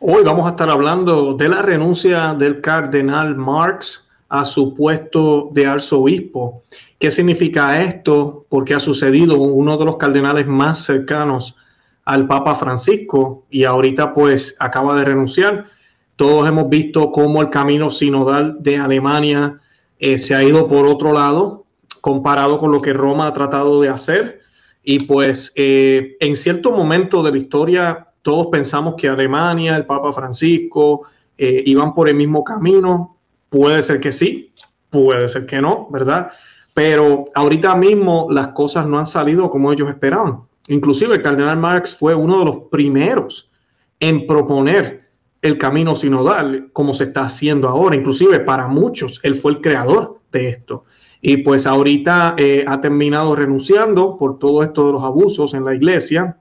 Hoy vamos a estar hablando de la renuncia del cardenal Marx a su puesto de arzobispo. ¿Qué significa esto? Porque ha sucedido uno de los cardenales más cercanos al Papa Francisco y ahorita pues acaba de renunciar. Todos hemos visto cómo el camino sinodal de Alemania eh, se ha ido por otro lado comparado con lo que Roma ha tratado de hacer. Y pues eh, en cierto momento de la historia todos pensamos que Alemania, el Papa Francisco, eh, iban por el mismo camino. Puede ser que sí, puede ser que no, ¿verdad? Pero ahorita mismo las cosas no han salido como ellos esperaban. Inclusive el cardenal Marx fue uno de los primeros en proponer el camino sinodal como se está haciendo ahora. Inclusive para muchos, él fue el creador de esto. Y pues ahorita eh, ha terminado renunciando por todo esto de los abusos en la iglesia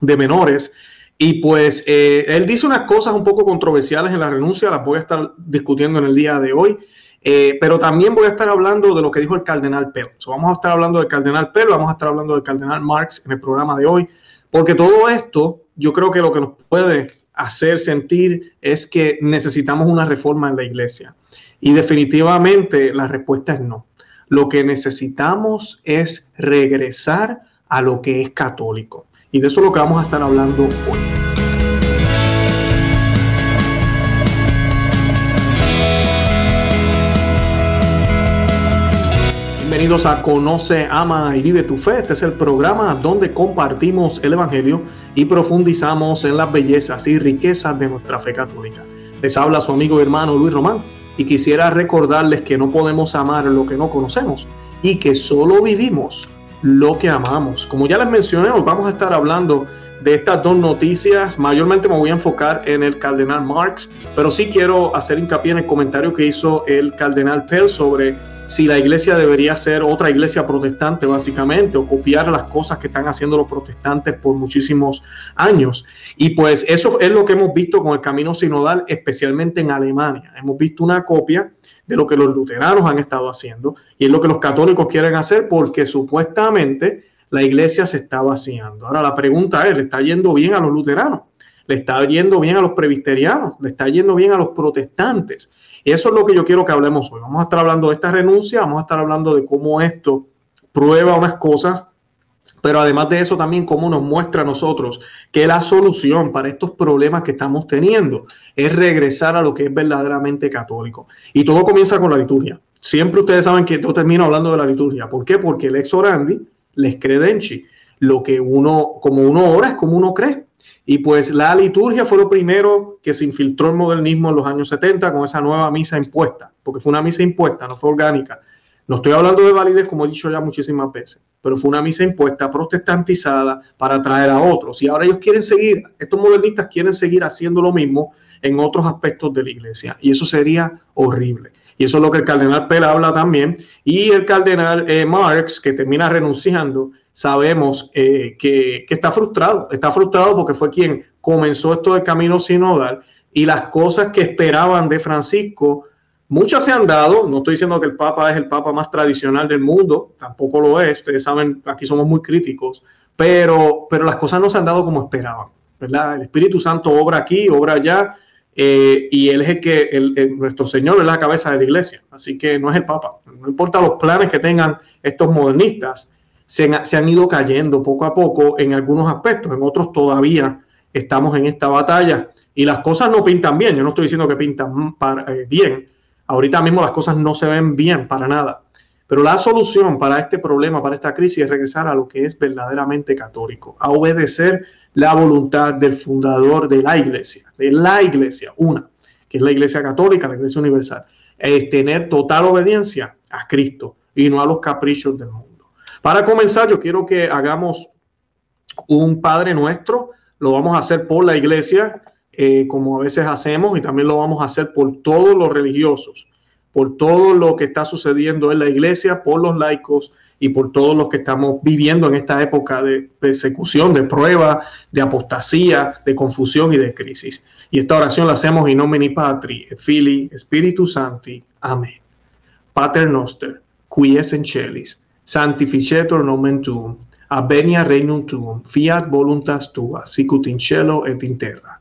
de menores y pues eh, él dice unas cosas un poco controversiales en la renuncia, las voy a estar discutiendo en el día de hoy, eh, pero también voy a estar hablando de lo que dijo el cardenal Pell. vamos a estar hablando del cardenal Pell, vamos a estar hablando del cardenal Marx en el programa de hoy, porque todo esto yo creo que lo que nos puede hacer sentir es que necesitamos una reforma en la iglesia. Y definitivamente la respuesta es no. Lo que necesitamos es regresar a lo que es católico. Y de eso es lo que vamos a estar hablando hoy. Bienvenidos a Conoce, Ama y Vive tu Fe. Este es el programa donde compartimos el Evangelio y profundizamos en las bellezas y riquezas de nuestra fe católica. Les habla su amigo y hermano Luis Román y quisiera recordarles que no podemos amar lo que no conocemos y que solo vivimos lo que amamos. Como ya les mencioné, vamos a estar hablando de estas dos noticias. Mayormente me voy a enfocar en el cardenal Marx, pero sí quiero hacer hincapié en el comentario que hizo el cardenal Pell sobre si la iglesia debería ser otra iglesia protestante, básicamente, o copiar las cosas que están haciendo los protestantes por muchísimos años. Y pues eso es lo que hemos visto con el camino sinodal, especialmente en Alemania. Hemos visto una copia de lo que los luteranos han estado haciendo y es lo que los católicos quieren hacer porque supuestamente la iglesia se está vaciando. Ahora la pregunta es, ¿le está yendo bien a los luteranos? ¿Le está yendo bien a los presbiterianos? ¿Le está yendo bien a los protestantes? Eso es lo que yo quiero que hablemos hoy. Vamos a estar hablando de esta renuncia, vamos a estar hablando de cómo esto prueba unas cosas pero además de eso también cómo nos muestra a nosotros que la solución para estos problemas que estamos teniendo es regresar a lo que es verdaderamente católico. Y todo comienza con la liturgia. Siempre ustedes saben que yo termino hablando de la liturgia. ¿Por qué? Porque el ex orandi les credenci. Lo que uno, como uno ora es como uno cree. Y pues la liturgia fue lo primero que se infiltró en modernismo en los años 70 con esa nueva misa impuesta, porque fue una misa impuesta, no fue orgánica. No estoy hablando de validez, como he dicho ya muchísimas veces, pero fue una misa impuesta, protestantizada para atraer a otros. Y ahora ellos quieren seguir, estos modernistas quieren seguir haciendo lo mismo en otros aspectos de la iglesia. Y eso sería horrible. Y eso es lo que el cardenal Pela habla también. Y el cardenal eh, Marx, que termina renunciando, sabemos eh, que, que está frustrado. Está frustrado porque fue quien comenzó esto del camino sinodal y las cosas que esperaban de Francisco Muchas se han dado, no estoy diciendo que el Papa es el Papa más tradicional del mundo, tampoco lo es, ustedes saben, aquí somos muy críticos, pero, pero las cosas no se han dado como esperaban, ¿verdad? El Espíritu Santo obra aquí, obra allá, eh, y Él es el que, nuestro Señor es la cabeza de la iglesia, así que no es el Papa, no importa los planes que tengan estos modernistas, se han, se han ido cayendo poco a poco en algunos aspectos, en otros todavía estamos en esta batalla y las cosas no pintan bien, yo no estoy diciendo que pintan para, eh, bien, Ahorita mismo las cosas no se ven bien para nada. Pero la solución para este problema, para esta crisis, es regresar a lo que es verdaderamente católico, a obedecer la voluntad del fundador de la iglesia, de la iglesia, una, que es la iglesia católica, la iglesia universal, es tener total obediencia a Cristo y no a los caprichos del mundo. Para comenzar, yo quiero que hagamos un Padre Nuestro, lo vamos a hacer por la iglesia, eh, como a veces hacemos, y también lo vamos a hacer por todos los religiosos, por todo lo que está sucediendo en la iglesia, por los laicos y por todos los que estamos viviendo en esta época de persecución, de prueba, de apostasía, de confusión y de crisis. Y esta oración la hacemos in nomine Patri, et Fili, Spiritus Santi. Amén. Pater noster, qui es en celis, sanctificetur nomen tuum, avenia regnum tuum, fiat voluntas tua, sicut in cielo et in terra.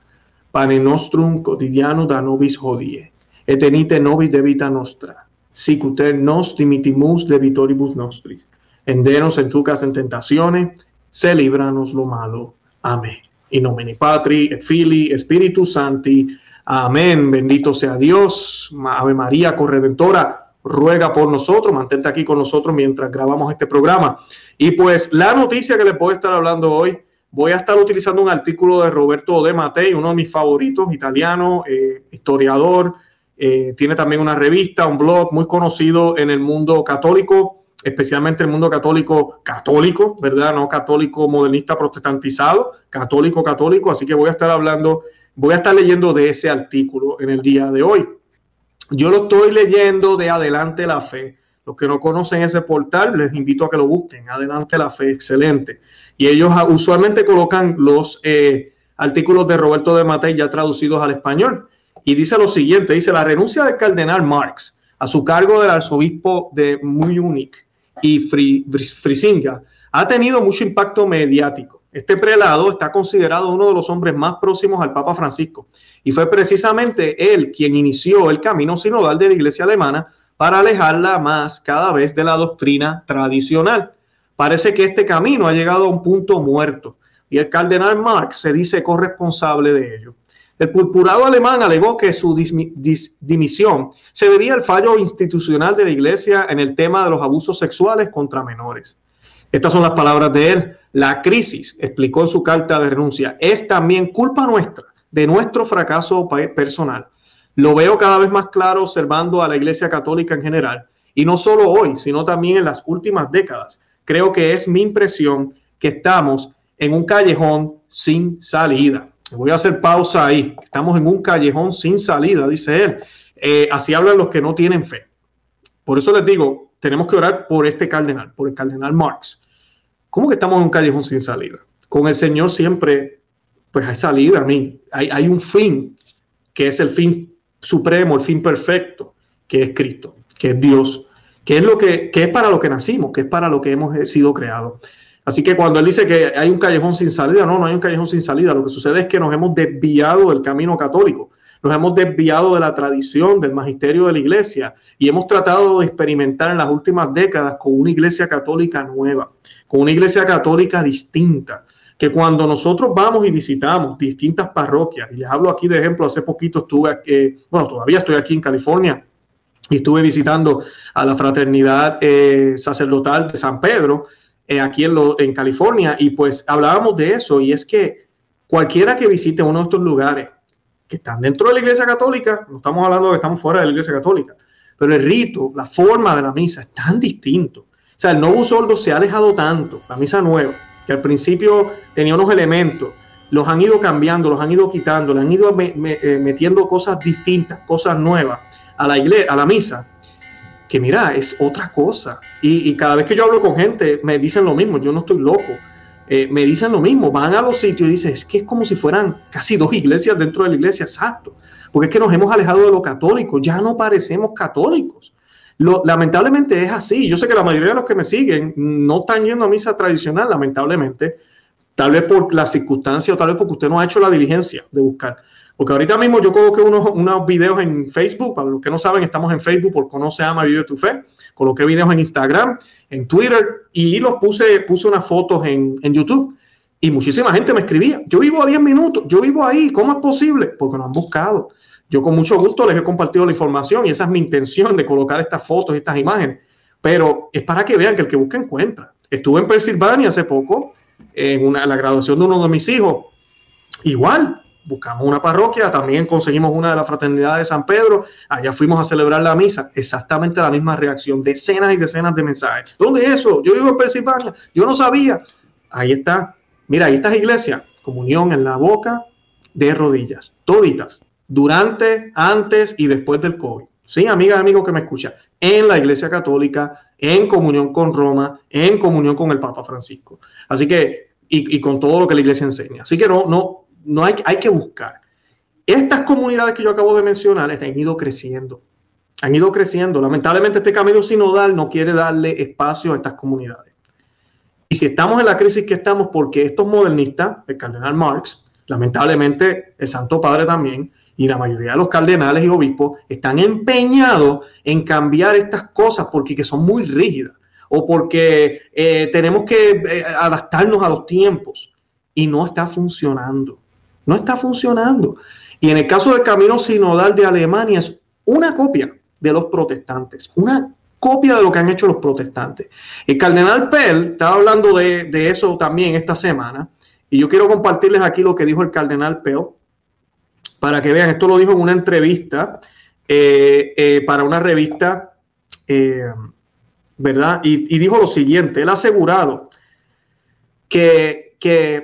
Pane nostrum quotidiano da nobis hodie, et enite nobis de vita nostra, sicuter nos dimitimus de vitoribus nostris. Endenos en tu casa en tentaciones, se libranos lo malo. Amén. In nomine Patri, et Fili, Spiritus Santi. Amén. Bendito sea Dios. Ave María, corredentora, ruega por nosotros. Mantente aquí con nosotros mientras grabamos este programa. Y pues la noticia que les voy a estar hablando hoy, voy a estar utilizando un artículo de Roberto De Matei, uno de mis favoritos, italiano, eh, historiador. Eh, tiene también una revista, un blog muy conocido en el mundo católico especialmente el mundo católico, católico, ¿verdad? No católico modernista protestantizado, católico, católico. Así que voy a estar hablando, voy a estar leyendo de ese artículo en el día de hoy. Yo lo estoy leyendo de Adelante la Fe. Los que no conocen ese portal, les invito a que lo busquen. Adelante la Fe, excelente. Y ellos usualmente colocan los eh, artículos de Roberto de Matei ya traducidos al español. Y dice lo siguiente, dice la renuncia del cardenal Marx a su cargo del arzobispo de Múnich y Frisinga ha tenido mucho impacto mediático. Este prelado está considerado uno de los hombres más próximos al Papa Francisco y fue precisamente él quien inició el camino sinodal de la Iglesia alemana para alejarla más cada vez de la doctrina tradicional. Parece que este camino ha llegado a un punto muerto y el cardenal Marx se dice corresponsable de ello. El purpurado alemán alegó que su dimisión se debía al fallo institucional de la Iglesia en el tema de los abusos sexuales contra menores. Estas son las palabras de él. La crisis, explicó en su carta de renuncia, es también culpa nuestra, de nuestro fracaso personal. Lo veo cada vez más claro observando a la Iglesia Católica en general, y no solo hoy, sino también en las últimas décadas. Creo que es mi impresión que estamos en un callejón sin salida. Voy a hacer pausa ahí. Estamos en un callejón sin salida, dice él. Eh, así hablan los que no tienen fe. Por eso les digo, tenemos que orar por este cardenal, por el cardenal Marx. ¿Cómo que estamos en un callejón sin salida? Con el Señor siempre, pues hay salida a mí. Hay, hay un fin, que es el fin supremo, el fin perfecto, que es Cristo, que es Dios, que es, para lo que nacimos, que es para lo que hemos sido creados. Así que cuando él dice que hay un callejón sin salida, no, no hay un callejón sin salida. Lo que sucede es que nos hemos desviado del camino católico, nos hemos desviado de la tradición, del magisterio de la iglesia y hemos tratado de experimentar en las últimas décadas con una iglesia católica nueva, con una iglesia católica distinta. Que cuando nosotros vamos y visitamos distintas parroquias, y les hablo aquí de ejemplo, hace poquito estuve aquí, bueno, todavía estoy aquí en California, y estuve visitando a la fraternidad eh, sacerdotal de San Pedro, eh, aquí en, California y pues hablábamos de eso y es que cualquiera que visite uno de estos lugares que están dentro de la Iglesia Católica, no estamos hablando de que estamos fuera de la Iglesia Católica, pero el rito, la forma de la misa es tan distinto. O sea, el nuevo soldo se ha alejado tanto, la misa nueva, que al principio tenía unos elementos, los han ido cambiando, los han ido quitando, le han ido eh, metiendo cosas distintas, cosas nuevas a la iglesia, a la misa, que mira, es otra cosa. Y, cada vez que yo hablo con gente, me dicen lo mismo, yo no estoy loco. Eh, me dicen lo mismo, van a los sitios y dicen, es que es como si fueran casi dos iglesias dentro de la iglesia, exacto. Porque es que nos hemos alejado de lo católico, ya no parecemos católicos. Lo, lamentablemente es así. Yo sé que la mayoría de los que me siguen no están yendo a misa tradicional, lamentablemente. Tal vez por la circunstancia o tal vez porque usted no ha hecho la diligencia de buscar. Porque ahorita mismo yo coloqué unos, unos videos en Facebook, para los que no saben, estamos en Facebook por Conoce, Ama, Vive tu Fe. Coloqué videos en Instagram, en Twitter y los puse, puse unas fotos en, en YouTube. Y muchísima gente me escribía, yo vivo a 10 minutos, yo vivo ahí, ¿cómo es posible? Porque no han buscado. Yo con mucho gusto les he compartido la información y esa es mi intención de colocar estas fotos y estas imágenes. Pero es para que vean que el que busca encuentra. Estuve en Pensilvania hace poco, en, una, la graduación de uno de mis hijos. Igual, buscamos una parroquia, también conseguimos una de la fraternidad de San Pedro, allá fuimos a celebrar la misa, exactamente la misma reacción, decenas y decenas de mensajes. ¿Dónde es eso? Yo vivo en Pensilvania, yo no sabía. Ahí está, mira, ahí está iglesia, comunión en la boca, de rodillas, toditas, durante, antes y después del COVID. Sí, amiga, amigo que me escucha, en la iglesia católica, en comunión con Roma, en comunión con el Papa Francisco. Así que, y, con todo lo que la iglesia enseña. Así que no, no, no hay, hay que buscar. Estas comunidades que yo acabo de mencionar han ido creciendo. Han ido creciendo. Lamentablemente este camino sinodal no quiere darle espacio a estas comunidades. Y si estamos en la crisis que estamos, porque estos modernistas, el cardenal Marx, Lamentablemente, el Santo Padre también y la mayoría de los cardenales y obispos están empeñados en cambiar estas cosas porque son muy rígidas o porque eh, tenemos que eh, adaptarnos a los tiempos y no está funcionando. No está funcionando. Y en el caso del camino sinodal de Alemania es una copia de los protestantes, una copia de lo que han hecho los protestantes. El cardenal Pell estaba hablando de, eso también esta semana y yo quiero compartirles aquí lo que dijo el cardenal Pell para que vean, esto lo dijo en una entrevista eh, para una revista ¿verdad? Y, dijo lo siguiente, él ha asegurado que,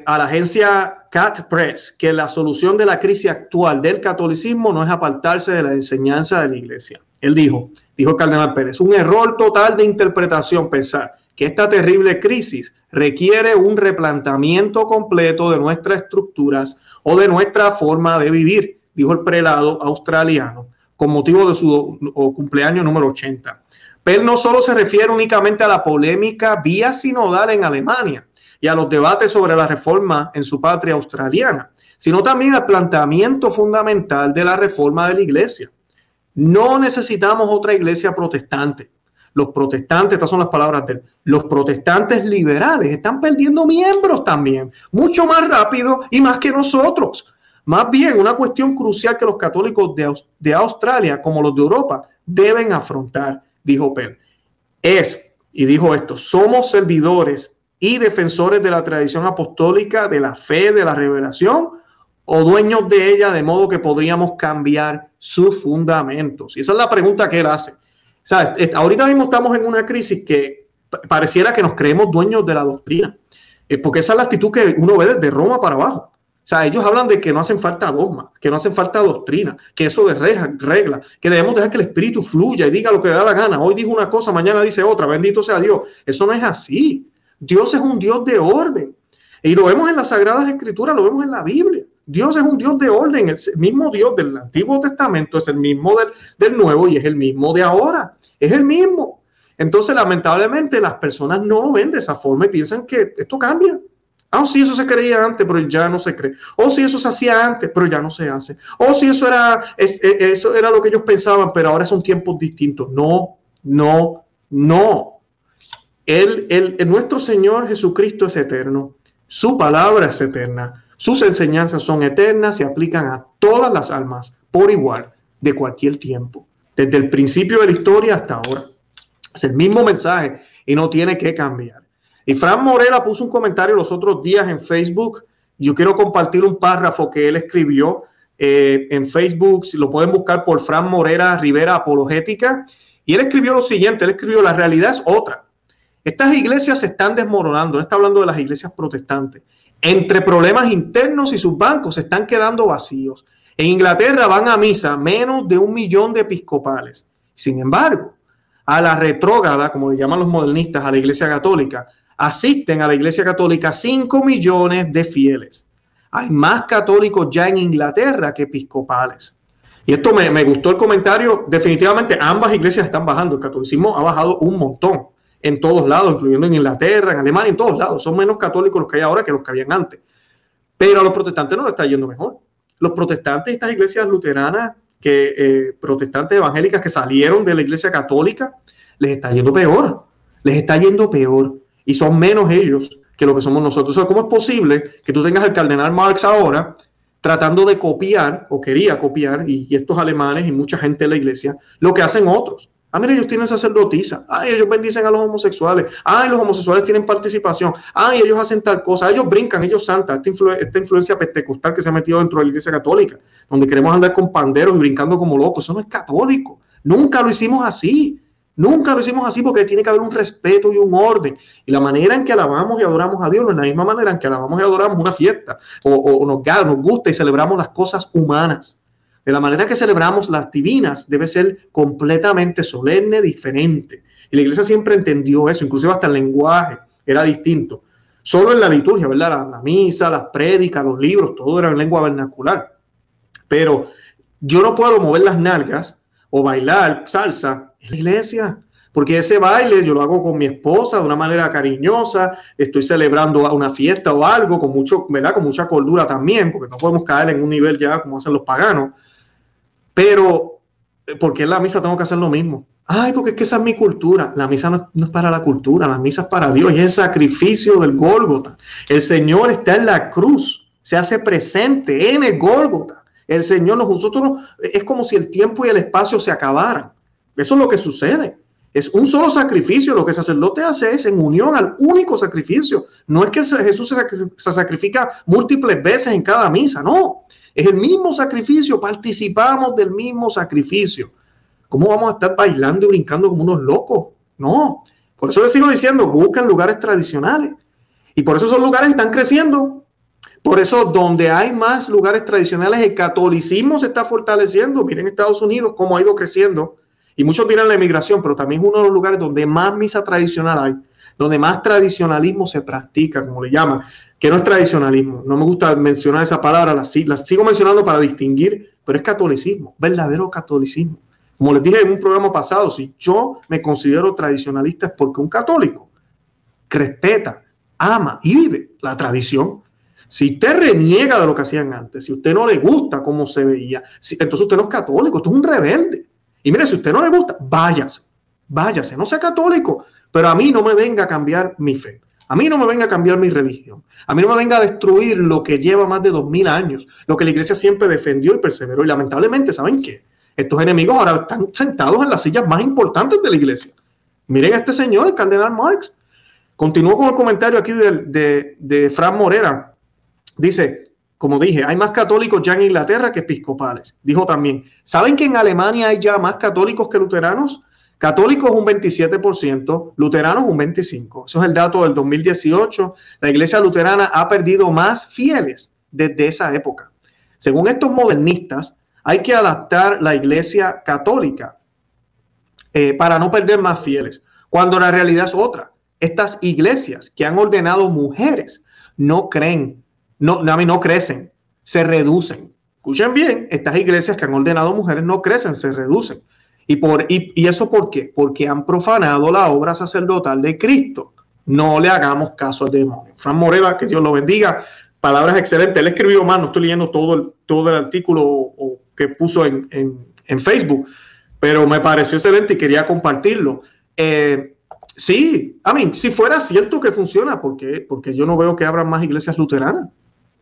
a la agencia Cat Press que la solución de la crisis actual del catolicismo no es apartarse de la enseñanza de la iglesia. Él dijo, dijo el cardenal Pérez, un error total de interpretación pensar que esta terrible crisis requiere un replantamiento completo de nuestras estructuras o de nuestra forma de vivir, dijo el prelado australiano, con motivo de su cumpleaños número 80. Pell no solo se refiere únicamente a la polémica vía sinodal en Alemania y a los debates sobre la reforma en su patria australiana, sino también al planteamiento fundamental de la reforma de la iglesia. No necesitamos otra iglesia protestante. Los protestantes, estas son las palabras de él, los protestantes liberales están perdiendo miembros también, mucho más rápido y más que nosotros. Más bien, una cuestión crucial que los católicos de, de Australia, como los de Europa, deben afrontar dijo Pell, es, y dijo esto, somos servidores y defensores de la tradición apostólica, de la fe, de la revelación, o dueños de ella, de modo que podríamos cambiar sus fundamentos. Y esa es la pregunta que él hace. Ahorita mismo estamos en una crisis que pareciera que nos creemos dueños de la doctrina, eh, porque esa es la actitud que uno ve desde Roma para abajo. O sea, ellos hablan de que no hacen falta dogma, que no hacen falta doctrina, que eso de regla, que debemos dejar que el espíritu fluya y diga lo que da la gana. Hoy dijo una cosa, mañana dice otra, bendito sea Dios. Eso no es así. Dios es un Dios de orden. Y lo vemos en las Sagradas Escrituras, lo vemos en la Biblia. Dios es un Dios de orden. El mismo Dios del Antiguo Testamento es el mismo del, del Nuevo y es el mismo de ahora. Es el mismo. Entonces, lamentablemente, las personas no lo ven de esa forma y piensan que esto cambia. Ah, sí, eso se creía antes, pero ya no se cree. O sí, eso se hacía antes, pero ya no se hace. O sí, eso era, e, eso era lo que ellos pensaban, pero ahora son tiempos distintos. No, no, no. El, el, nuestro Señor Jesucristo es eterno. Su palabra es eterna. Sus enseñanzas son eternas y aplican a todas las almas por igual, de cualquier tiempo. Desde el principio de la historia hasta ahora. Es el mismo mensaje y no tiene que cambiar. Y Fran Morela puso un comentario los otros días en Facebook. Yo quiero compartir un párrafo que él escribió eh, en Facebook. Si lo pueden buscar por Fran Morera Rivera Apologética. Y él escribió lo siguiente: él escribió, la realidad es otra. Estas iglesias se están desmoronando. Está hablando de las iglesias protestantes. Entre problemas internos y sus bancos se están quedando vacíos. En Inglaterra van a misa menos de un millón de episcopales. Sin embargo, a la retrógrada, como le llaman los modernistas, a la iglesia católica, asisten a la Iglesia Católica 5 millones de fieles. Hay más católicos ya en Inglaterra que episcopales. Y esto me, gustó el comentario. Definitivamente ambas iglesias están bajando. El catolicismo ha bajado un montón en todos lados, incluyendo en Inglaterra, en Alemania, en todos lados. Son menos católicos los que hay ahora que los que habían antes. Pero a los protestantes no les está yendo mejor. Los protestantes, estas iglesias luteranas, que eh, protestantes evangélicas que salieron de la iglesia católica, les está yendo peor. Les está yendo peor y son menos ellos que lo que somos nosotros. ¿cómo es posible que tú tengas al cardenal Marx ahora tratando de copiar, o quería copiar, y, estos alemanes y mucha gente de la iglesia, lo que hacen otros? Ah, mira, ellos tienen sacerdotisa. Ay, ellos bendicen a los homosexuales. Ay, los homosexuales tienen participación. Ay, ellos hacen tal cosa. Ellos brincan, ellos santan. Esta, esta influencia pentecostal que se ha metido dentro de la iglesia católica, donde queremos andar con panderos y brincando como locos. Eso no es católico. Nunca lo hicimos así. Nunca lo hicimos así porque tiene que haber un respeto y un orden. Y la manera en que alabamos y adoramos a Dios no es la misma manera en que alabamos y adoramos una fiesta o, nos, nos gusta y celebramos las cosas humanas. De la manera que celebramos las divinas debe ser completamente solemne, diferente. Y la iglesia siempre entendió eso, inclusive hasta el lenguaje era distinto. Solo en la liturgia, ¿verdad? La, la misa, las prédicas, los libros, todo era en lengua vernacular. Pero yo no puedo mover las nalgas o bailar salsa en la iglesia. Porque ese baile yo lo hago con mi esposa de una manera cariñosa, estoy celebrando una fiesta o algo con mucho, ¿verdad? Con mucha cordura también, porque no podemos caer en un nivel ya como hacen los paganos. Pero, eh, ¿por qué en la misa tengo que hacer lo mismo? Ay, porque es que esa es mi cultura. La misa no, es para la cultura, la misa es para Dios y es el sacrificio del Gólgota. El Señor está en la cruz, se hace presente en el Gólgota. El Señor, nosotros, es como si el tiempo y el espacio se acabaran. Eso es lo que sucede. Es un solo sacrificio. Lo que el sacerdote hace es en unión al único sacrificio. No es que Jesús se sacrifica múltiples veces en cada misa, no. Es el mismo sacrificio, participamos del mismo sacrificio. ¿Cómo vamos a estar bailando y brincando como unos locos? No. Por eso les sigo diciendo, busquen lugares tradicionales. Y por eso esos lugares están creciendo. Por eso donde hay más lugares tradicionales, el catolicismo se está fortaleciendo. Miren Estados Unidos cómo ha ido creciendo y muchos dirán la emigración, pero también es uno de los lugares donde más misa tradicional hay, donde más tradicionalismo se practica, como le llaman, que no es tradicionalismo. No me gusta mencionar esa palabra, la, sigo mencionando para distinguir, pero es catolicismo, verdadero catolicismo. Como les dije en un programa pasado, si yo me considero tradicionalista es porque un católico respeta, ama y vive la tradición. Si usted reniega de lo que hacían antes, si usted no le gusta cómo se veía, entonces usted no es católico, usted es un rebelde. Y mire, si usted no le gusta, váyase, váyase, no sea católico, pero a mí no me venga a cambiar mi fe. A mí no me venga a cambiar mi religión. A mí no me venga a destruir lo que lleva más de dos mil años, lo que la iglesia siempre defendió y perseveró. Y lamentablemente, ¿saben qué? Estos enemigos ahora están sentados en las sillas más importantes de la iglesia. Miren a este señor, el cardenal Marx. Continúo con el comentario aquí de, de, de Fran Morera. Dice, como dije, hay más católicos ya en Inglaterra que episcopales. Dijo también, ¿saben que en Alemania hay ya más católicos que luteranos? Católicos un 27%, luteranos un 25%. Eso es el dato del 2018. La iglesia luterana ha perdido más fieles desde esa época. Según estos modernistas, hay que adaptar la iglesia católica eh, para no perder más fieles, cuando la realidad es otra. Estas iglesias que han ordenado mujeres no creen no, no crecen, se reducen. Escuchen bien, estas iglesias que han ordenado mujeres no crecen, se reducen. ¿Y, por, y, eso por qué? Porque han profanado la obra sacerdotal de Cristo. No le hagamos caso al demonio. Fran Moreva, que Dios lo bendiga. Palabras excelentes. Él escribió más, no estoy leyendo todo el, todo el artículo que puso en, Facebook, pero me pareció excelente y quería compartirlo. Eh, sí, a mí, si fuera cierto que funciona, ¿por qué? Porque yo no veo que abran más iglesias luteranas.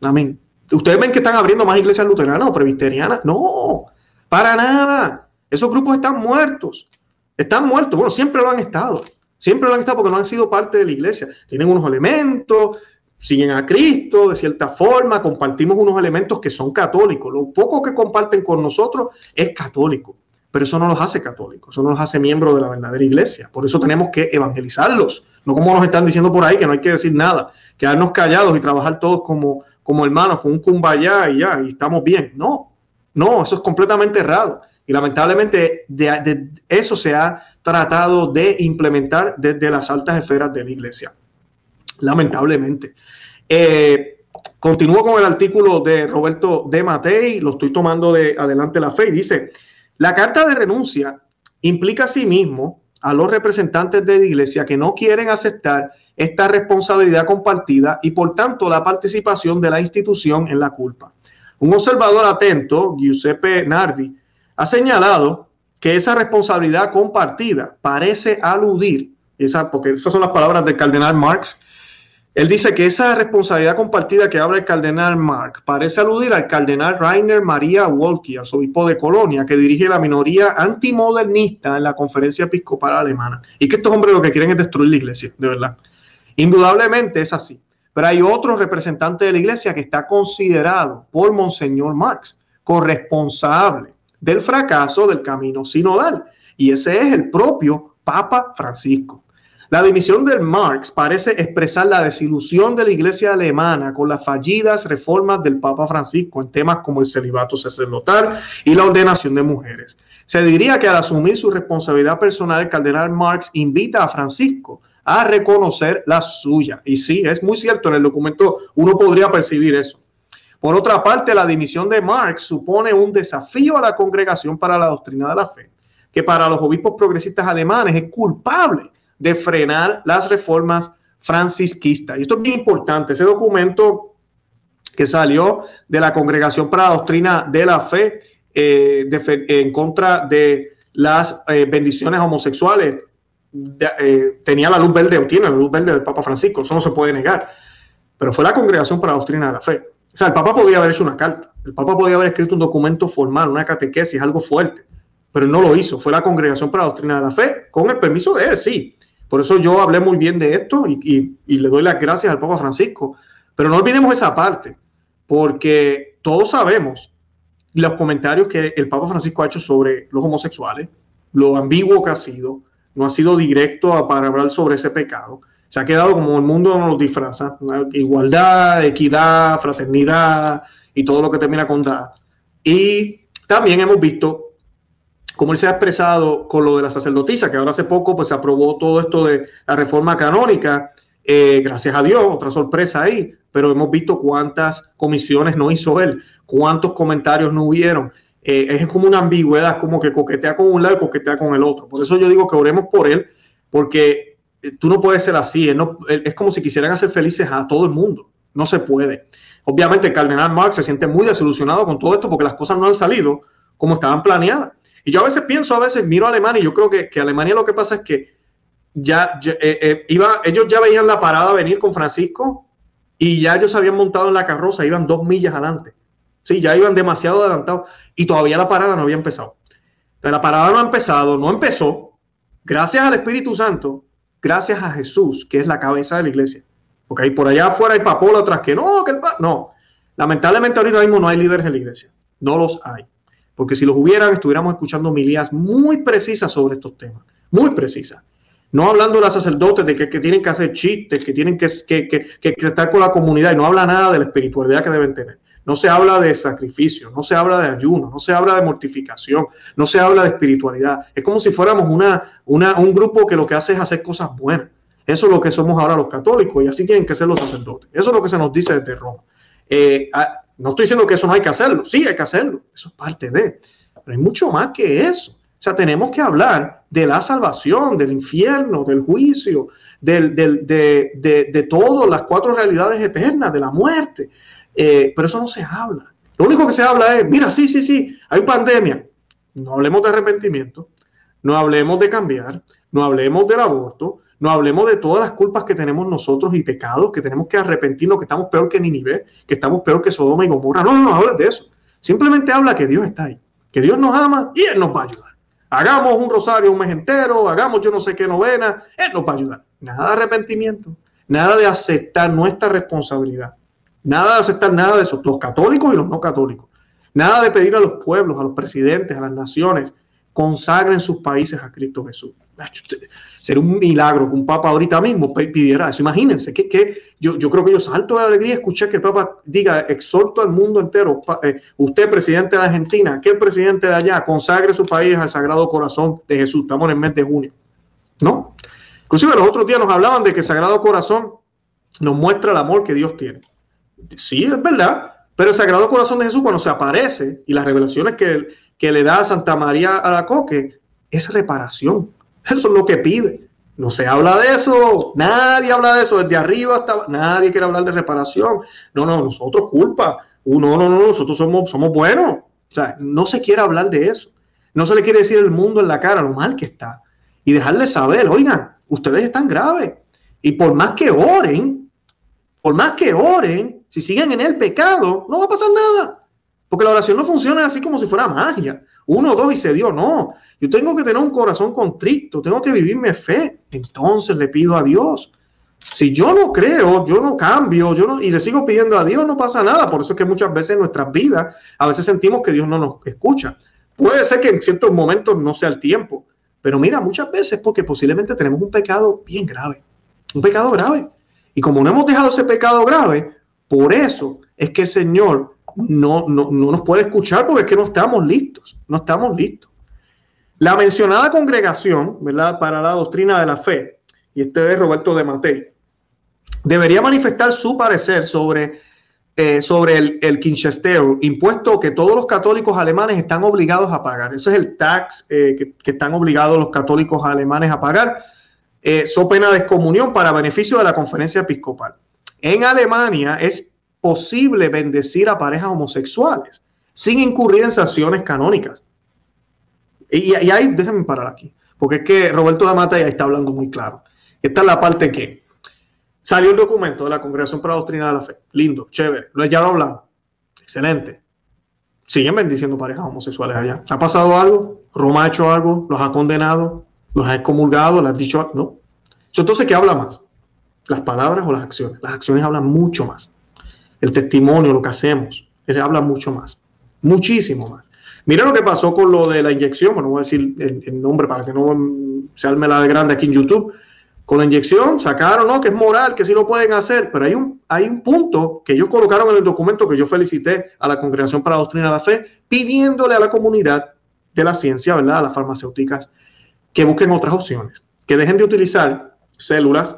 Amén. ¿Ustedes ven que están abriendo más iglesias luteranas o presbiterianas? No, para nada. Esos grupos están muertos. Están muertos. Bueno, siempre lo han estado. Siempre lo han estado porque no han sido parte de la iglesia. Tienen unos elementos, siguen a Cristo de cierta forma, compartimos unos elementos que son católicos. Lo poco que comparten con nosotros es católico, pero eso no los hace católicos, eso no los hace miembros de la verdadera iglesia. Por eso tenemos que evangelizarlos, no como nos están diciendo por ahí que no hay que decir nada, quedarnos callados y trabajar todos como como hermanos con un kumbaya y ya, y estamos bien. No, no, eso es completamente errado. Y lamentablemente de, eso se ha tratado de implementar desde las altas esferas de la iglesia. Lamentablemente. Eh, continúo con el artículo de Roberto de Matei, lo estoy tomando de adelante la fe, y dice, la carta de renuncia implica a sí mismo a los representantes de la iglesia que no quieren aceptar esta responsabilidad compartida y por tanto la participación de la institución en la culpa. Un observador atento, Giuseppe Nardi, ha señalado que esa responsabilidad compartida parece aludir, esa, porque esas son las palabras del cardenal Marx, él dice que esa responsabilidad compartida que habla el cardenal Marx parece aludir al cardenal Rainer María Wolke, arzobispo de Colonia, que dirige la minoría antimodernista en la conferencia episcopal alemana. Y que estos hombres lo que quieren es destruir la iglesia, de verdad. Indudablemente es así. Pero hay otro representante de la iglesia que está considerado por Monseñor Marx corresponsable del fracaso del camino sinodal. Y ese es el propio Papa Francisco. La dimisión del Marx parece expresar la desilusión de la iglesia alemana con las fallidas reformas del Papa Francisco en temas como el celibato sacerdotal y la ordenación de mujeres. Se diría que al asumir su responsabilidad personal, el cardenal Marx invita a Francisco a reconocer la suya. Y sí, es muy cierto, en el documento uno podría percibir eso. Por otra parte, la dimisión de Marx supone un desafío a la congregación para la doctrina de la fe. que para los obispos progresistas alemanes es culpable de frenar las reformas francisquistas. Y esto es bien importante. Ese documento que salió de la Congregación para la Doctrina de la Fe eh, en contra de las eh, bendiciones homosexuales eh, tenía la luz verde o tiene la luz verde del Papa Francisco, eso no se puede negar. Pero fue la Congregación para la Doctrina de la Fe. O sea, el Papa podía haber hecho una carta, el Papa podía haber escrito un documento formal, una catequesis, algo fuerte, pero no lo hizo. Fue la Congregación para la Doctrina de la Fe, con el permiso de él, sí. Por eso yo hablé muy bien de esto y, y le doy las gracias al Papa Francisco. Pero no olvidemos esa parte, porque todos sabemos los comentarios que el Papa Francisco ha hecho sobre los homosexuales, lo ambiguo que ha sido, no ha sido directo para hablar sobre ese pecado. Se ha quedado como el mundo nos disfraza, igualdad, equidad, fraternidad y todo lo que termina con da. Y también hemos visto cómo él se ha expresado con lo de la sacerdotisa, que ahora hace poco pues se aprobó todo esto de la reforma canónica, eh, gracias a Dios, otra sorpresa ahí, pero hemos visto cuántas comisiones no hizo él, cuántos comentarios no hubieron. Eh, es como una ambigüedad, como que coquetea con un lado y coquetea con el otro. Por eso yo digo que oremos por él, porque eh, tú no puedes ser así. es como si quisieran hacer felices a todo el mundo. No se puede. Obviamente el cardenal Marx se siente muy desilusionado con todo esto porque las cosas no han salido como estaban planeadas. Y yo a veces pienso, a veces miro a Alemania y yo creo que, que Alemania lo que pasa es que ya, eh, iba, ellos ya veían la parada venir con Francisco y ya ellos habían montado en la carroza, iban dos millas adelante. Sí, ya iban demasiado adelantados y todavía la parada no había empezado. Pero la parada no ha empezado, no empezó, gracias al Espíritu Santo, gracias a Jesús, que es la cabeza de la iglesia. Porque ahí por allá afuera hay atrás que no, que el no. Lamentablemente ahorita mismo no hay líderes en la iglesia, no los hay. Porque si los hubieran, estuviéramos escuchando milías muy precisas sobre estos temas, muy precisas. No hablando de los sacerdotes de que, tienen que hacer chistes, que tienen que, que, que, estar con la comunidad y no habla nada de la espiritualidad que deben tener. No se habla de sacrificio, no se habla de ayuno, no se habla de mortificación, no se habla de espiritualidad. Es como si fuéramos una, un grupo que lo que hace es hacer cosas buenas. Eso es lo que somos ahora los católicos y así tienen que ser los sacerdotes. Eso es lo que se nos dice desde Roma. Eh, no estoy diciendo que eso no hay que hacerlo, sí hay que hacerlo, eso es parte de, pero hay mucho más que eso. O sea, tenemos que hablar de la salvación, del infierno, del juicio, del, de, de, de todas las cuatro realidades eternas, de la muerte. Eh, pero eso no se habla. Lo único que se habla es, mira, sí, sí, sí, hay pandemia. No hablemos de arrepentimiento, no hablemos de cambiar, no hablemos del aborto, no hablemos de todas las culpas que tenemos nosotros y pecados que tenemos que arrepentirnos, que estamos peor que Ninive, que estamos peor que Sodoma y Gomorra. No, no, no hables de eso. Simplemente habla que Dios está ahí, que Dios nos ama y Él nos va a ayudar. Hagamos un rosario un mes entero, hagamos yo no sé qué novena, Él nos va a ayudar. Nada de arrepentimiento, nada de aceptar nuestra responsabilidad Nada de aceptar nada de eso, los católicos y los no católicos. Nada de pedir a los pueblos, a los presidentes, a las naciones, consagren sus países a Cristo Jesús. Sería un milagro que un papa ahorita mismo pidiera eso. Imagínense que, que yo, yo, creo que yo salto de alegría escuchar que el papa diga, exhorto al mundo entero, eh, usted presidente de Argentina, aquel presidente de allá, consagre su país al Sagrado Corazón de Jesús. Estamos en el mes de junio. ¿No? Inclusive los otros días nos hablaban de que el Sagrado Corazón nos muestra el amor que Dios tiene. Sí, es verdad, pero el Sagrado Corazón de Jesús cuando se aparece y las revelaciones que, que le da a Santa María a la Coque es reparación. Eso es lo que pide. No se habla de eso, nadie habla de eso, desde arriba hasta nadie quiere hablar de reparación. No, no, nosotros culpa. Uh, no, no, no, nosotros somos, somos buenos. O sea, no se quiere hablar de eso. No se le quiere decir al mundo en la cara lo mal que está. Y dejarle saber, oigan, ustedes están graves. Y por más que oren, por más que oren, si siguen en el pecado, no va a pasar nada. Porque la oración no funciona así como si fuera magia. Uno, dos y se dio. No. Yo tengo que tener un corazón contrito, tengo que vivirme fe. Entonces le pido a Dios. Si yo no creo, yo no cambio, yo no, y le sigo pidiendo a Dios, no pasa nada. Por eso es que muchas veces en nuestras vidas, a veces sentimos que Dios no nos escucha. Puede ser que en ciertos momentos no sea el tiempo, pero mira, muchas veces porque posiblemente tenemos un pecado bien grave, un pecado grave. Y como no hemos dejado ese pecado grave, por eso es que el Señor no, no, nos puede escuchar porque es que no estamos listos, no estamos listos. La mencionada congregación, ¿verdad? Para la doctrina de la fe, y este es Roberto de Matei, debería manifestar su parecer sobre eh, sobre el, el impuesto que todos los católicos alemanes están obligados a pagar. Ese es el tax eh, que, están obligados los católicos alemanes a pagar. Eh, so pena de excomunión para beneficio de la conferencia episcopal. En Alemania es posible bendecir a parejas homosexuales sin incurrir en sanciones canónicas. Y, ahí, déjenme parar aquí, porque es que Roberto Damata ya está hablando muy claro. Esta es la parte que Salió el documento de la Congregación para la Doctrina de la Fe. Lindo, chévere. Ya lo hablamos. Excelente. Siguen bendiciendo parejas homosexuales allá. ¿Ha pasado algo? ¿Roma ha hecho algo? ¿Los ha condenado? ¿Los ha excomulgado? ¿Les ha dicho No. Entonces, ¿qué habla más? ¿Las palabras o las acciones? Las acciones hablan mucho más. El testimonio, lo que hacemos, él habla mucho más. Muchísimo más. Mira lo que pasó con lo de la inyección. Bueno, voy a decir el, nombre para que no se arme la de grande aquí en YouTube con la inyección, sacaron, ¿no? Que es moral, que sí lo pueden hacer, pero hay un, hay un punto que ellos colocaron en el documento que yo felicité a la Congregación para la Doctrina de la Fe, pidiéndole a la comunidad de la ciencia, ¿verdad? A las farmacéuticas, que busquen otras opciones, que dejen de utilizar células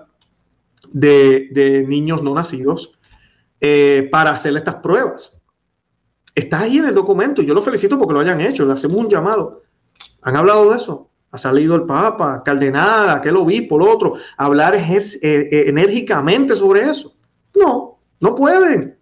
de, niños no nacidos eh, para hacer estas pruebas. Está ahí en el documento, yo lo felicito porque lo hayan hecho, le hacemos un llamado. ¿Han hablado de eso? ha salido el Papa, Cardenal, aquel obispo, el otro, hablar eh, eh, enérgicamente sobre eso. No, no pueden.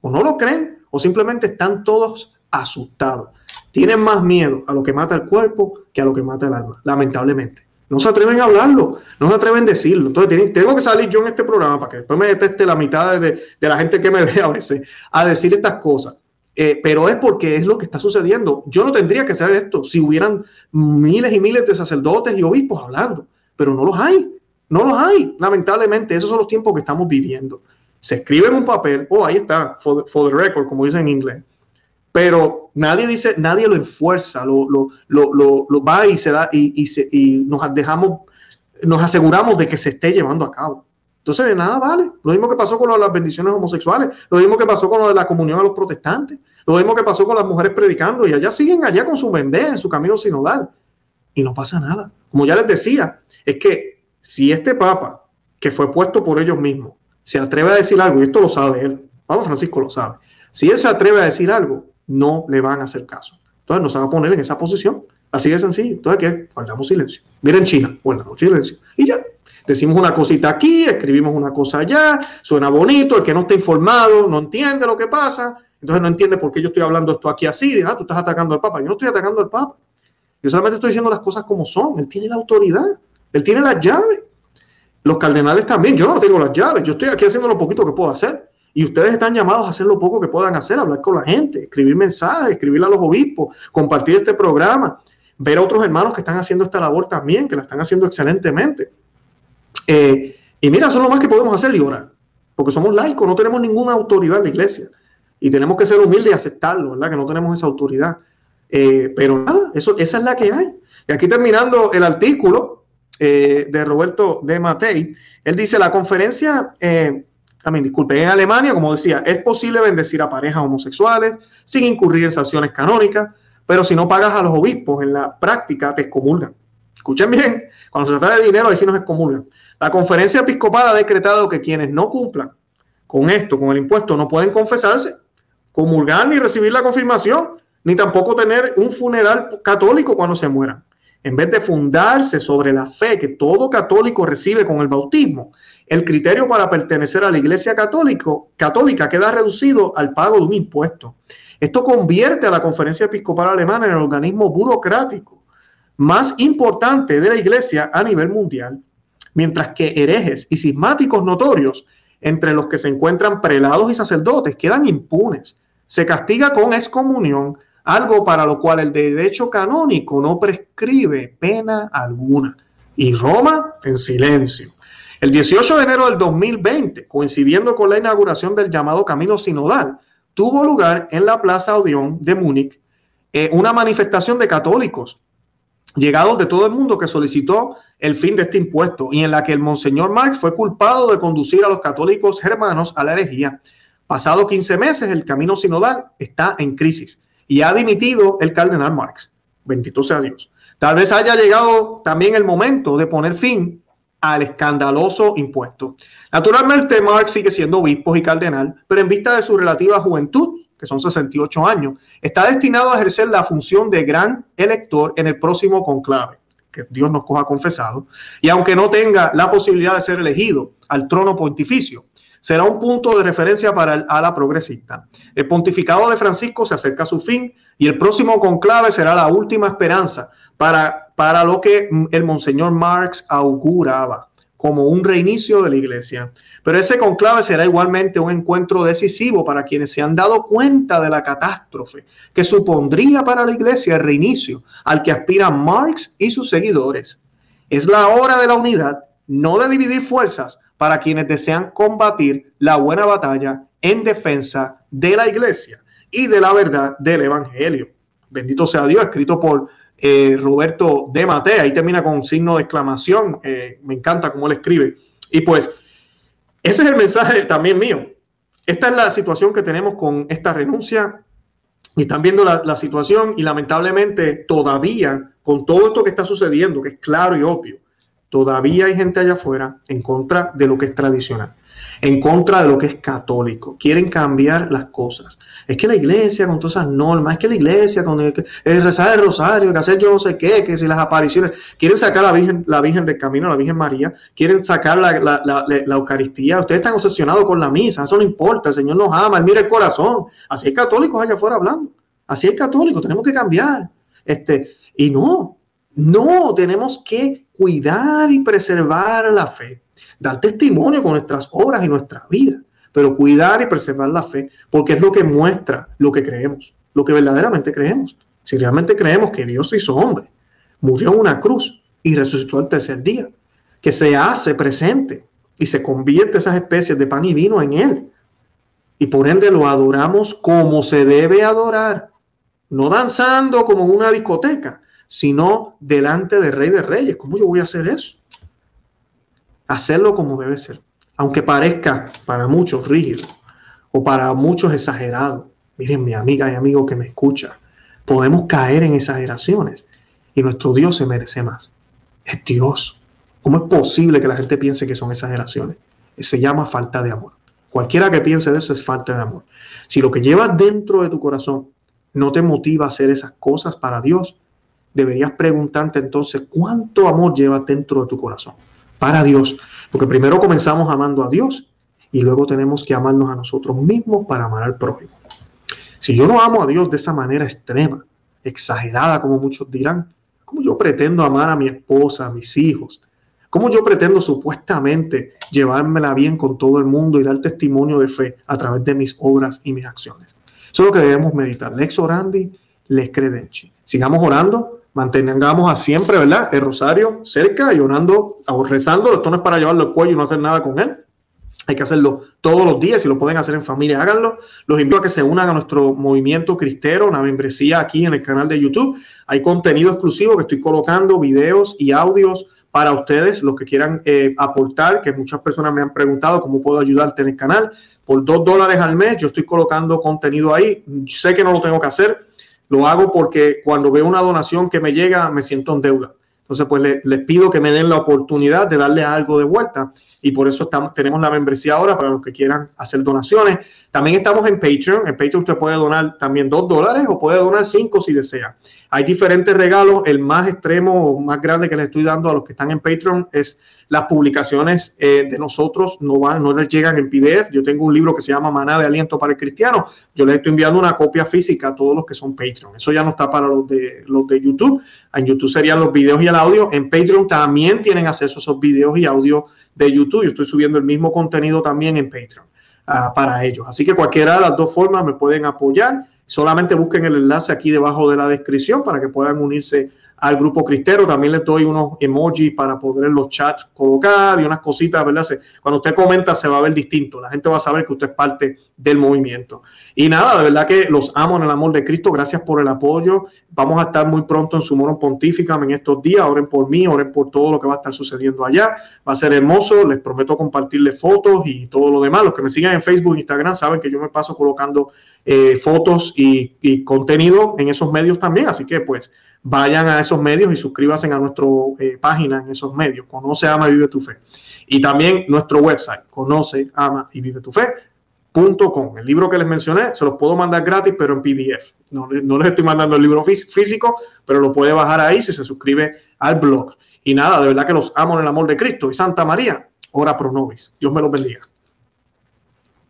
O no lo creen, o simplemente están todos asustados. Tienen más miedo a lo que mata el cuerpo que a lo que mata el alma, lamentablemente. No se atreven a hablarlo, no se atreven a decirlo. Entonces tengo que salir yo en este programa para que después me deteste la mitad de, la gente que me ve a veces a decir estas cosas. Eh, pero es porque es lo que está sucediendo. Yo no tendría que hacer esto si hubieran miles y miles de sacerdotes y obispos hablando, pero no los hay, no los hay. Lamentablemente, esos son los tiempos que estamos viviendo. Se escribe en un papel, oh, ahí está, for, the record, como dicen en inglés, pero nadie dice, nadie lo enfuerza, lo, lo, lo, lo va y se da y, y, y nos dejamos, nos aseguramos de que se esté llevando a cabo. Entonces, de nada vale. Lo mismo que pasó con las bendiciones homosexuales, lo mismo que pasó con lo de la comunión a los protestantes, lo mismo que pasó con las mujeres predicando y allá siguen allá con su vender en su camino sinodal. Y no pasa nada. Como ya les decía, es que si este papa, que fue puesto por ellos mismos, se atreve a decir algo, y esto lo sabe él, Papa Francisco lo sabe, si él se atreve a decir algo, no le van a hacer caso. Entonces nos van a poner en esa posición. Así de sencillo. Entonces, ¿qué? Guardamos silencio. Miren China, guardamos silencio. Y ya, decimos una cosita aquí, escribimos una cosa allá, suena bonito, el que no está informado no entiende lo que pasa, entonces no entiende por qué yo estoy hablando esto aquí así, ah, tú estás atacando al Papa, yo no estoy atacando al Papa, yo solamente estoy diciendo las cosas como son, él tiene la autoridad, él tiene las llaves, los cardenales también, yo no tengo las llaves, yo estoy aquí haciendo lo poquito que puedo hacer. Y ustedes están llamados a hacer lo poco que puedan hacer, hablar con la gente, escribir mensajes, escribirle a los obispos, compartir este programa, ver a otros hermanos que están haciendo esta labor también, que la están haciendo excelentemente. Eh, y mira, eso es lo más que podemos hacer y orar, porque somos laicos, no tenemos ninguna autoridad en la iglesia y tenemos que ser humildes y aceptarlo, ¿verdad? Que no tenemos esa autoridad. Eh, pero nada, eso, esa es la que hay. Y aquí terminando el artículo eh, de Roberto de Matei, él dice, la conferencia, también disculpe, en Alemania, como decía, es posible bendecir a parejas homosexuales sin incurrir en sanciones canónicas, pero si no pagas a los obispos, en la práctica te excomulgan. Escuchen bien, cuando se trata de dinero, ahí sí nos excomulgan. La conferencia episcopal ha decretado que quienes no cumplan con esto, con el impuesto, no pueden confesarse, comulgar ni recibir la confirmación, ni tampoco tener un funeral católico cuando se mueran. En vez de fundarse sobre la fe que todo católico recibe con el bautismo, el criterio para pertenecer a la Iglesia católica queda reducido al pago de un impuesto. Esto convierte a la Conferencia Episcopal Alemana en el organismo burocrático más importante de la Iglesia a nivel mundial mientras que herejes y cismáticos notorios, entre los que se encuentran prelados y sacerdotes, quedan impunes. Se castiga con excomunión, algo para lo cual el derecho canónico no prescribe pena alguna. Y Roma en silencio. El 18 de enero del 2020, coincidiendo con la inauguración del llamado Camino Sinodal, tuvo lugar en la Plaza Odeón de Múnich eh, una manifestación de católicos llegados de todo el mundo que solicitó el fin de este impuesto y en la que el monseñor Marx fue culpado de conducir a los católicos germanos a la herejía. Pasado 15 meses, el camino sinodal está en crisis y ha dimitido el cardenal Marx. Bendito sea Dios. Tal vez haya llegado también el momento de poner fin al escandaloso impuesto. Naturalmente, Marx sigue siendo obispo y cardenal, pero en vista de su relativa juventud, que son 68 años, está destinado a ejercer la función de gran elector en el próximo conclave, que Dios nos coja confesado, y aunque no tenga la posibilidad de ser elegido al trono pontificio, será un punto de referencia para el ala progresista. El pontificado de Francisco se acerca a su fin y el próximo conclave será la última esperanza para, para lo que el monseñor Marx auguraba como un reinicio de la iglesia. Pero ese conclave será igualmente un encuentro decisivo para quienes se han dado cuenta de la catástrofe que supondría para la iglesia el reinicio al que aspiran Marx y sus seguidores. Es la hora de la unidad, no de dividir fuerzas para quienes desean combatir la buena batalla en defensa de la iglesia y de la verdad del evangelio. Bendito sea Dios, escrito por eh, Roberto de Matea, ahí termina con un signo de exclamación, eh, me encanta cómo él escribe. Y pues, ese es el mensaje también mío. Esta es la situación que tenemos con esta renuncia. Y están viendo la, la situación y lamentablemente todavía con todo esto que está sucediendo, que es claro y obvio, todavía hay gente allá afuera en contra de lo que es tradicional en contra de lo que es católico. Quieren cambiar las cosas. Es que la iglesia con todas esas normas, es que la iglesia con el, rezar el rosario, que hacer yo no sé qué, que si las apariciones, quieren sacar a la Virgen, la Virgen del Camino, la Virgen María, quieren sacar la, la, Eucaristía. Ustedes están obsesionados con la misa, eso no importa, el Señor nos ama, Él mira el corazón. Así hay católicos allá afuera hablando. Así hay católicos, tenemos que cambiar. Este, y no, no, tenemos que cuidar y preservar la fe dar testimonio con nuestras obras y nuestra vida, pero cuidar y preservar la fe, porque es lo que muestra lo que creemos, lo que verdaderamente creemos. Si realmente creemos que Dios hizo hombre, murió en una cruz y resucitó al tercer día, que se hace presente y se convierte esas especies de pan y vino en él. Y por ende lo adoramos como se debe adorar, no danzando como una discoteca, sino delante del Rey de Reyes. ¿Cómo yo voy a hacer eso? hacerlo como debe ser, aunque parezca para muchos rígido o para muchos exagerado. Miren, mi amiga y amigo que me escucha, podemos caer en exageraciones y nuestro Dios se merece más. Es Dios. ¿Cómo es posible que la gente piense que son exageraciones? Se llama falta de amor. Cualquiera que piense de eso es falta de amor. Si lo que llevas dentro de tu corazón no te motiva a hacer esas cosas para Dios, deberías preguntarte entonces cuánto amor llevas dentro de tu corazón para Dios. Porque primero comenzamos amando a Dios y luego tenemos que amarnos a nosotros mismos para amar al prójimo. Si yo no amo a Dios de esa manera extrema, exagerada, como muchos dirán, ¿cómo yo pretendo amar a mi esposa, a mis hijos? ¿Cómo yo pretendo supuestamente llevármela bien con todo el mundo y dar testimonio de fe a través de mis obras y mis acciones? Eso es lo que debemos meditar. Lex orandi, lex credenci. Sigamos orando mantengamos a siempre, ¿verdad? El rosario cerca y orando, o rezando. Esto no es para llevarlo al cuello y no hacer nada con él. Hay que hacerlo todos los días. Si lo pueden hacer en familia, háganlo. Los invito a que se unan a nuestro movimiento cristero, una membresía aquí en el canal de YouTube. Hay contenido exclusivo que estoy colocando, videos y audios para ustedes, los que quieran eh, aportar, que muchas personas me han preguntado cómo puedo ayudarte en el canal. Por dos dólares al mes, yo estoy colocando contenido ahí. Sé que no lo tengo que hacer lo hago porque cuando veo una donación que me llega, me siento en deuda. Entonces, pues les pido que me den la oportunidad de darle algo de vuelta y por eso estamos, tenemos la membresía ahora para los que quieran hacer donaciones. También estamos en Patreon. En Patreon usted puede donar también dos dólares o puede donar cinco si desea. Hay diferentes regalos. El más extremo o más grande que les estoy dando a los que están en Patreon es las publicaciones eh, de nosotros. No, van, no les llegan en PDF. Yo tengo un libro que se llama Maná de Aliento para el Cristiano. Yo les estoy enviando una copia física a todos los que son Patreon. Eso ya no está para los de, los de YouTube. En YouTube serían los videos y el audio. En Patreon también tienen acceso a esos videos y audio de YouTube. Yo estoy subiendo el mismo contenido también en Patreon uh, para ellos. Así que cualquiera de las dos formas me pueden apoyar. Solamente busquen el enlace aquí debajo de la descripción para que puedan unirse al grupo cristero. También les doy unos emojis para poder en los chats colocar y unas cositas, ¿verdad? cuando usted comenta se va a ver distinto. La gente va a saber que usted es parte del movimiento. Y nada, de verdad que los amo en el amor de Cristo. Gracias por el apoyo. Vamos a estar muy pronto en su mono pontífica en estos días. Oren por mí, oren por todo lo que va a estar sucediendo allá. Va a ser hermoso. Les prometo compartirles fotos y todo lo demás. Los que me sigan en Facebook Instagram saben que yo me paso colocando eh, fotos y contenido en esos medios también. Así que pues vayan a esos medios y suscríbanse a nuestra eh, página en esos medios. Conoce, ama y vive tu fe. Y también nuestro website, conoce, ama y vive tu fe. El libro que les mencioné se los puedo mandar gratis, pero en PDF. No, no les estoy mandando el libro físico, pero lo puede bajar ahí si se suscribe al blog. Y nada, de verdad que los amo en el amor de Cristo. Y Santa María, ora pro nobis. Dios me los bendiga.